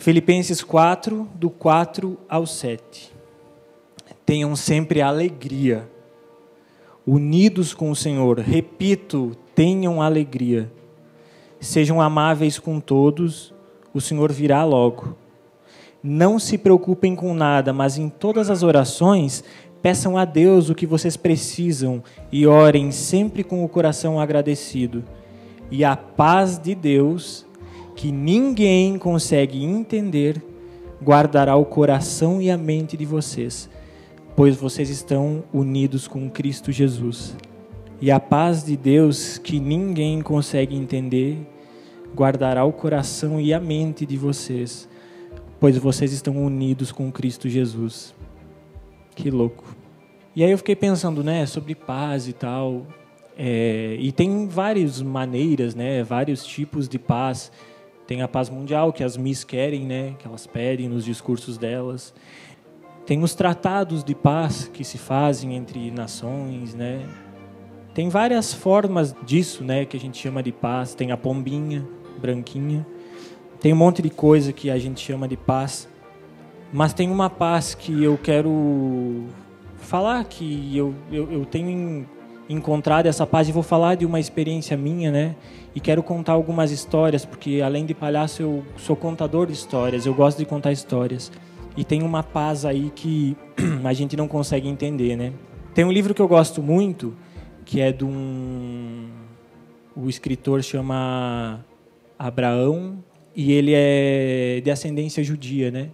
Filipenses 4, do 4 ao 7. Tenham sempre alegria, unidos com o Senhor. Repito, tenham alegria. Sejam amáveis com todos, o Senhor virá logo. Não se preocupem com nada, mas em todas as orações, peçam a Deus o que vocês precisam e orem sempre com o coração agradecido. E a paz de Deus, que ninguém consegue entender, guardará o coração e a mente de vocês, pois vocês estão unidos com Cristo Jesus. E a paz de Deus, que ninguém consegue entender, guardará o coração e a mente de vocês, pois vocês estão unidos com Cristo Jesus. Que louco. E aí eu fiquei pensando, né, sobre paz e tal. É, e tem várias maneiras, né, vários tipos de paz. Tem a paz mundial, que as Miss querem, né? Que elas pedem nos discursos delas. Tem os tratados de paz que se fazem entre nações, né? Tem várias formas disso, né? Que a gente chama de paz. Tem a pombinha branquinha. Tem um monte de coisa que a gente chama de paz. Mas tem uma paz que eu quero falar que eu, eu, eu tenho encontrado essa paz e vou falar de uma experiência minha, né? E quero contar algumas histórias, porque além de palhaço eu sou contador de histórias, eu gosto de contar histórias. E tem uma paz aí que a gente não consegue entender, né? Tem um livro que eu gosto muito, que é de um o escritor chama Abraão e ele é de ascendência judia, né?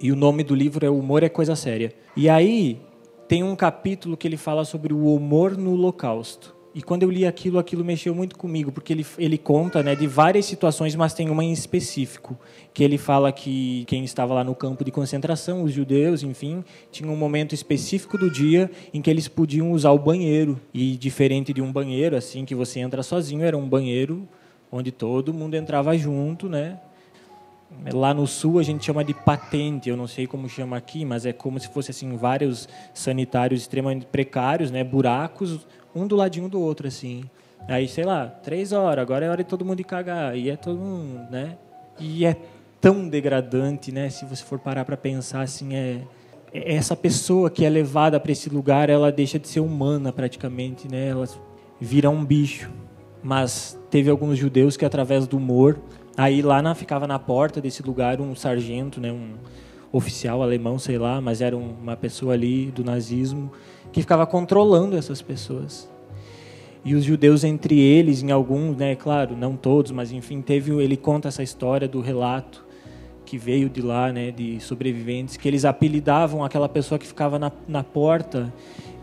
E o nome do livro é Humor é Coisa Séria. E aí tem um capítulo que ele fala sobre o humor no Holocausto. E quando eu li aquilo, aquilo mexeu muito comigo, porque ele, ele conta né, de várias situações, mas tem uma em específico, que ele fala que quem estava lá no campo de concentração, os judeus, enfim, tinha um momento específico do dia em que eles podiam usar o banheiro. E diferente de um banheiro, assim, que você entra sozinho, era um banheiro onde todo mundo entrava junto, né? Lá no sul a gente chama de patente, eu não sei como chama aqui, mas é como se fosse assim vários sanitários extremamente precários, né, buracos, um do ladinho do outro assim. Aí sei lá, três horas, agora é hora de todo mundo ir cagar e é todo mundo, né? E é tão degradante, né? Se você for parar para pensar assim, é, é essa pessoa que é levada para esse lugar, ela deixa de ser humana praticamente, né? Ela vira um bicho. Mas teve alguns judeus que através do humor Aí lá na, ficava na porta desse lugar um sargento, né, um oficial alemão, sei lá, mas era uma pessoa ali do nazismo que ficava controlando essas pessoas. E os judeus entre eles, em alguns, né, claro, não todos, mas enfim, teve ele conta essa história do relato que veio de lá, né, de sobreviventes, que eles apelidavam aquela pessoa que ficava na, na porta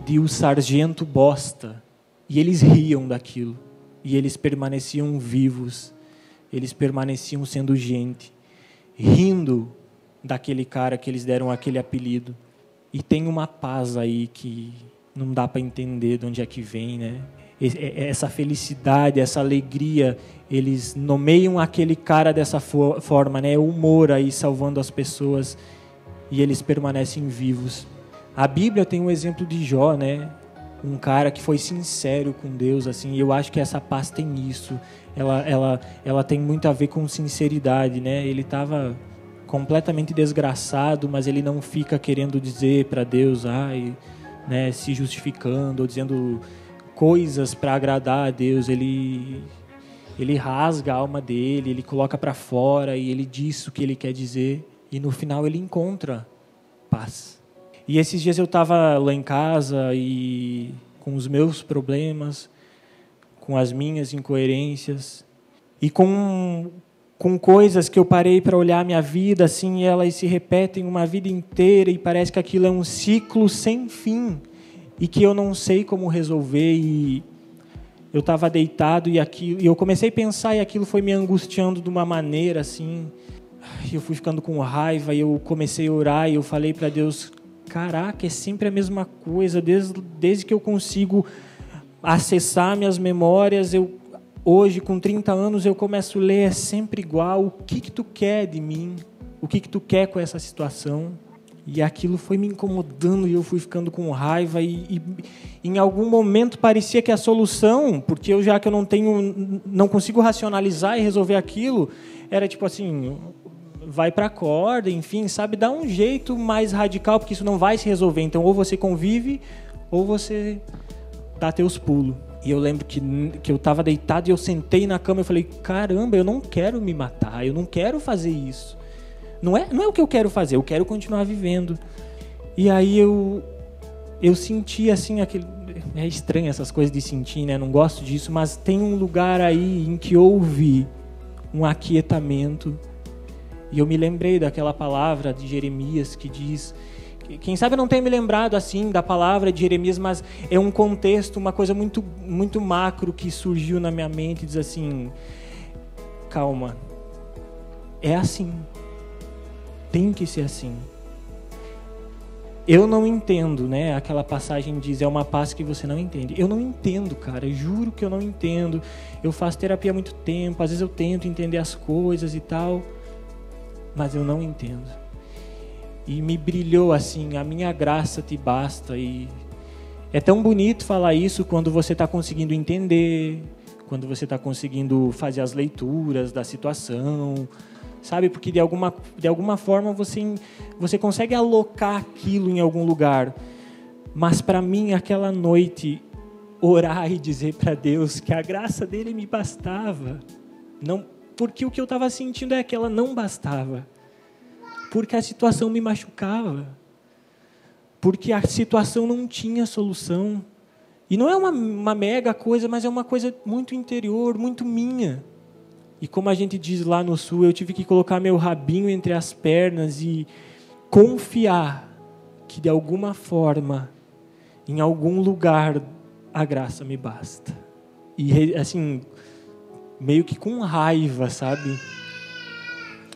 de o sargento bosta. E eles riam daquilo. E eles permaneciam vivos eles permaneciam sendo gente, rindo daquele cara que eles deram aquele apelido. E tem uma paz aí que não dá para entender de onde é que vem, né? Essa felicidade, essa alegria, eles nomeiam aquele cara dessa forma, né? O humor aí salvando as pessoas e eles permanecem vivos. A Bíblia tem um exemplo de Jó, né? Um cara que foi sincero com Deus, assim. Eu acho que essa paz tem isso ela, ela, ela tem muito a ver com sinceridade, né? Ele estava completamente desgraçado, mas ele não fica querendo dizer para Deus, ai, né, se justificando ou dizendo coisas para agradar a Deus. Ele ele rasga a alma dele, ele coloca para fora e ele diz o que ele quer dizer e no final ele encontra paz. E esses dias eu estava lá em casa e com os meus problemas com as minhas incoerências e com com coisas que eu parei para olhar minha vida assim e elas se repetem uma vida inteira e parece que aquilo é um ciclo sem fim e que eu não sei como resolver e eu estava deitado e aquilo e eu comecei a pensar e aquilo foi me angustiando de uma maneira assim eu fui ficando com raiva e eu comecei a orar e eu falei para Deus caraca é sempre a mesma coisa desde desde que eu consigo acessar minhas memórias, eu hoje com 30 anos eu começo a ler é sempre igual, o que que tu quer de mim? O que que tu quer com essa situação? E aquilo foi me incomodando e eu fui ficando com raiva e, e, em algum momento parecia que a solução, porque eu já que eu não tenho, não consigo racionalizar e resolver aquilo, era tipo assim, vai para corda, enfim, sabe, dá um jeito mais radical, porque isso não vai se resolver. Então, ou você convive, ou você dá teus pulos. E eu lembro que, que eu estava deitado e eu sentei na cama e falei: caramba, eu não quero me matar, eu não quero fazer isso. Não é, não é o que eu quero fazer, eu quero continuar vivendo. E aí eu, eu senti assim aquele. É estranho essas coisas de sentir, né? Não gosto disso, mas tem um lugar aí em que houve um aquietamento. E eu me lembrei daquela palavra de Jeremias que diz quem sabe eu não tenha me lembrado assim da palavra de Jeremias, mas é um contexto, uma coisa muito, muito macro que surgiu na minha mente, diz assim: calma, é assim, tem que ser assim. Eu não entendo, né? Aquela passagem diz é uma paz que você não entende. Eu não entendo, cara. Juro que eu não entendo. Eu faço terapia há muito tempo. Às vezes eu tento entender as coisas e tal, mas eu não entendo e me brilhou assim: a minha graça te basta. E é tão bonito falar isso quando você está conseguindo entender, quando você está conseguindo fazer as leituras da situação, sabe? Porque de alguma, de alguma forma você, você consegue alocar aquilo em algum lugar. Mas para mim, aquela noite, orar e dizer para Deus que a graça dele me bastava. Não, porque o que eu estava sentindo é que ela não bastava porque a situação me machucava, porque a situação não tinha solução. E não é uma, uma mega coisa, mas é uma coisa muito interior, muito minha. E como a gente diz lá no sul, eu tive que colocar meu rabinho entre as pernas e confiar que de alguma forma, em algum lugar, a graça me basta. E assim, meio que com raiva, sabe?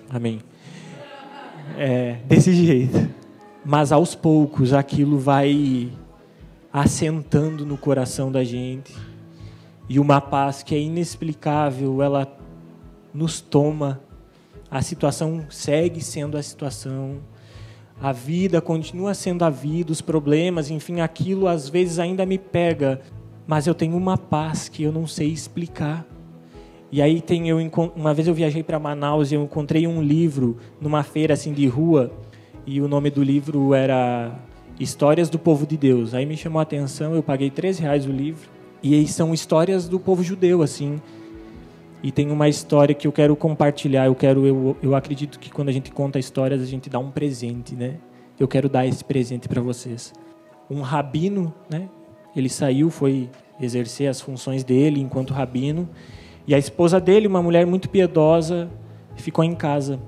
Amém é, desse jeito. Mas aos poucos aquilo vai assentando no coração da gente. E uma paz que é inexplicável, ela nos toma. A situação segue sendo a situação. A vida continua sendo a vida, os problemas, enfim, aquilo às vezes ainda me pega, mas eu tenho uma paz que eu não sei explicar. E aí tem eu uma vez eu viajei para Manaus e eu encontrei um livro numa feira assim de rua e o nome do livro era Histórias do Povo de Deus. Aí me chamou a atenção, eu paguei 13 reais o livro e aí são histórias do povo judeu assim. E tem uma história que eu quero compartilhar. Eu quero, eu, eu acredito que quando a gente conta histórias a gente dá um presente, né? Eu quero dar esse presente para vocês. Um rabino, né? Ele saiu, foi exercer as funções dele enquanto rabino e a esposa dele, uma mulher muito piedosa, ficou em casa.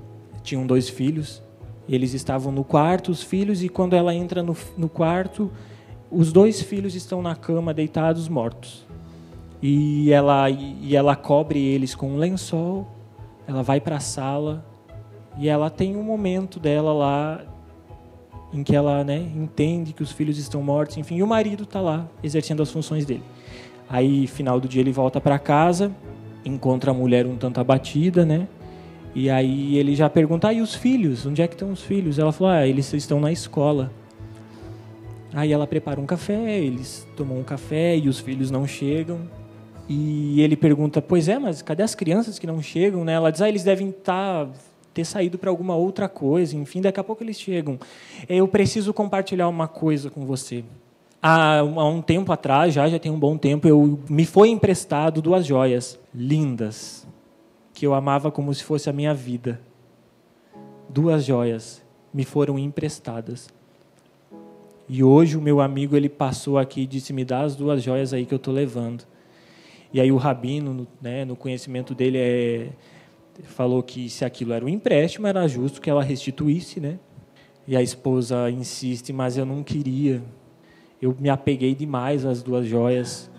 Tinham dois filhos. Eles estavam no quarto, os filhos, e quando ela entra no, no quarto, os dois filhos estão na cama, deitados, mortos. E ela, e ela cobre eles com um lençol. Ela vai para a sala e ela tem um momento dela lá em que ela né, entende que os filhos estão mortos, enfim, e o marido está lá exercendo as funções dele. Aí, final do dia, ele volta para casa encontra a mulher um tanto abatida, né? E aí ele já pergunta: ah, e os filhos? Onde é que estão os filhos? Ela falou: ah, eles estão na escola. Aí ela prepara um café, eles tomam um café e os filhos não chegam. E ele pergunta: pois é, mas cadê as crianças que não chegam? Né? Ela diz: ah, eles devem estar tá, ter saído para alguma outra coisa. Enfim, daqui a pouco eles chegam. Eu preciso compartilhar uma coisa com você. Há, um tempo atrás, já, já tem um bom tempo, eu me foi emprestado duas joias lindas que eu amava como se fosse a minha vida. Duas joias me foram emprestadas. E hoje o meu amigo ele passou aqui e disse: "Me dá as duas joias aí que eu estou levando". E aí o rabino, né, no conhecimento dele é falou que se aquilo era um empréstimo, era justo que ela restituísse, né? E a esposa insiste, mas eu não queria eu me apeguei demais às duas joias.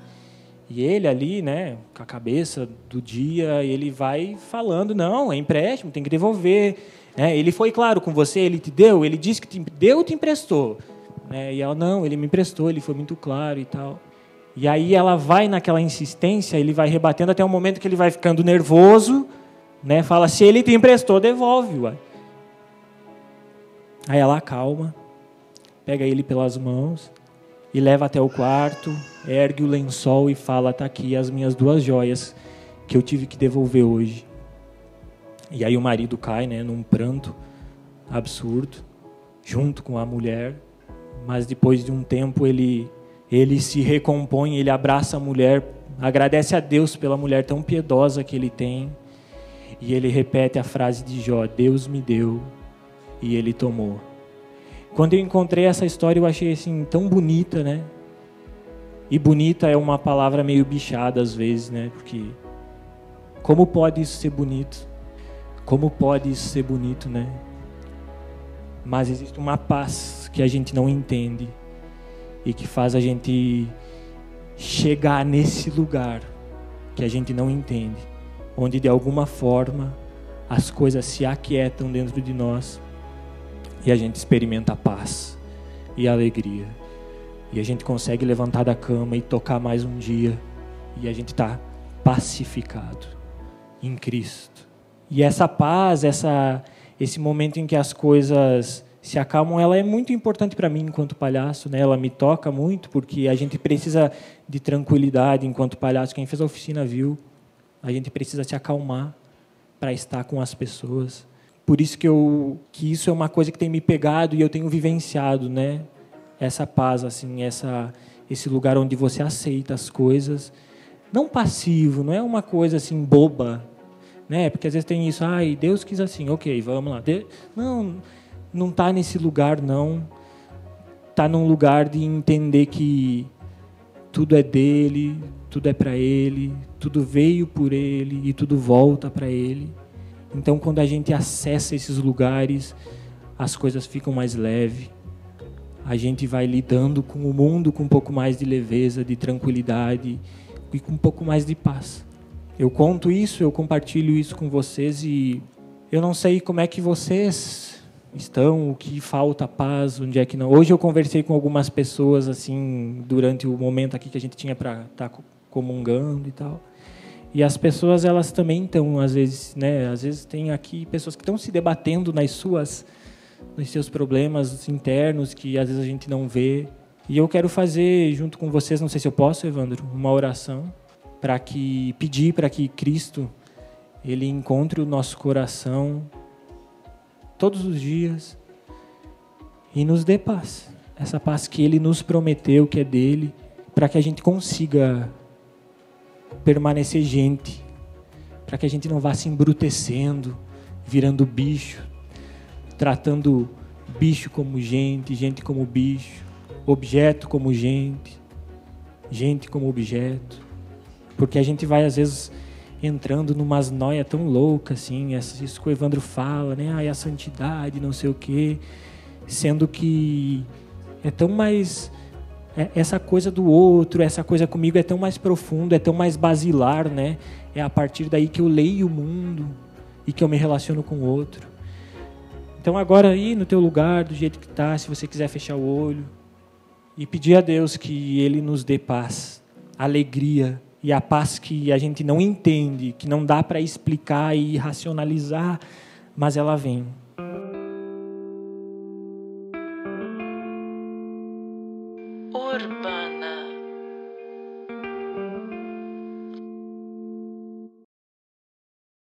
E ele ali, né, com a cabeça do dia, ele vai falando, não, é empréstimo, tem que devolver. É, ele foi claro com você, ele te deu, ele disse que te deu, te emprestou. É, e ela, não, ele me emprestou, ele foi muito claro e tal. E aí ela vai naquela insistência, ele vai rebatendo até o momento que ele vai ficando nervoso, né, fala, se ele te emprestou, devolve. Aí ela acalma, pega ele pelas mãos, e leva até o quarto, ergue o lençol e fala: "Tá aqui as minhas duas joias que eu tive que devolver hoje". E aí o marido cai, né, num pranto absurdo, junto com a mulher. Mas depois de um tempo ele ele se recompõe, ele abraça a mulher, agradece a Deus pela mulher tão piedosa que ele tem. E ele repete a frase de Jó: Deus me deu e ele tomou. Quando eu encontrei essa história, eu achei assim tão bonita, né? E bonita é uma palavra meio bichada às vezes, né? Porque como pode isso ser bonito? Como pode isso ser bonito, né? Mas existe uma paz que a gente não entende e que faz a gente chegar nesse lugar que a gente não entende, onde de alguma forma as coisas se aquietam dentro de nós e a gente experimenta a paz e a alegria. E a gente consegue levantar da cama e tocar mais um dia e a gente está pacificado em Cristo. E essa paz, essa, esse momento em que as coisas se acalmam, ela é muito importante para mim enquanto palhaço, né? Ela me toca muito porque a gente precisa de tranquilidade enquanto palhaço. Quem fez a oficina viu, a gente precisa se acalmar para estar com as pessoas. Por isso que eu que isso é uma coisa que tem me pegado e eu tenho vivenciado, né? Essa paz assim, essa esse lugar onde você aceita as coisas, não passivo, não é uma coisa assim boba, né? Porque às vezes tem isso, ai, Deus quis assim, ok, vamos lá. Não, não está nesse lugar, não. Está num lugar de entender que tudo é dele, tudo é para ele, tudo veio por ele e tudo volta para ele. Então, quando a gente acessa esses lugares, as coisas ficam mais leves. A gente vai lidando com o mundo com um pouco mais de leveza, de tranquilidade e com um pouco mais de paz. Eu conto isso, eu compartilho isso com vocês e eu não sei como é que vocês estão, o que falta paz, onde é que não. Hoje eu conversei com algumas pessoas assim durante o momento aqui que a gente tinha para estar tá comungando e tal. E as pessoas elas também estão às vezes, né, às vezes tem aqui pessoas que estão se debatendo nas suas nos seus problemas internos que às vezes a gente não vê. E eu quero fazer junto com vocês, não sei se eu posso, Evandro, uma oração para que pedir para que Cristo ele encontre o nosso coração todos os dias e nos dê paz. Essa paz que Ele nos prometeu, que é dele, para que a gente consiga permanecer gente, para que a gente não vá se embrutecendo, virando bicho, tratando bicho como gente, gente como bicho, objeto como gente, gente como objeto, porque a gente vai às vezes entrando numas noias tão loucas, assim, isso que o Evandro fala, né? Ai, a santidade, não sei o quê. Sendo que é tão mais. É, essa coisa do outro, essa coisa comigo é tão mais profundo, é tão mais basilar, né? É a partir daí que eu leio o mundo e que eu me relaciono com o outro. Então agora aí no teu lugar, do jeito que tá, se você quiser fechar o olho e pedir a Deus que Ele nos dê paz, alegria, e a paz que a gente não entende, que não dá para explicar e racionalizar, mas ela vem.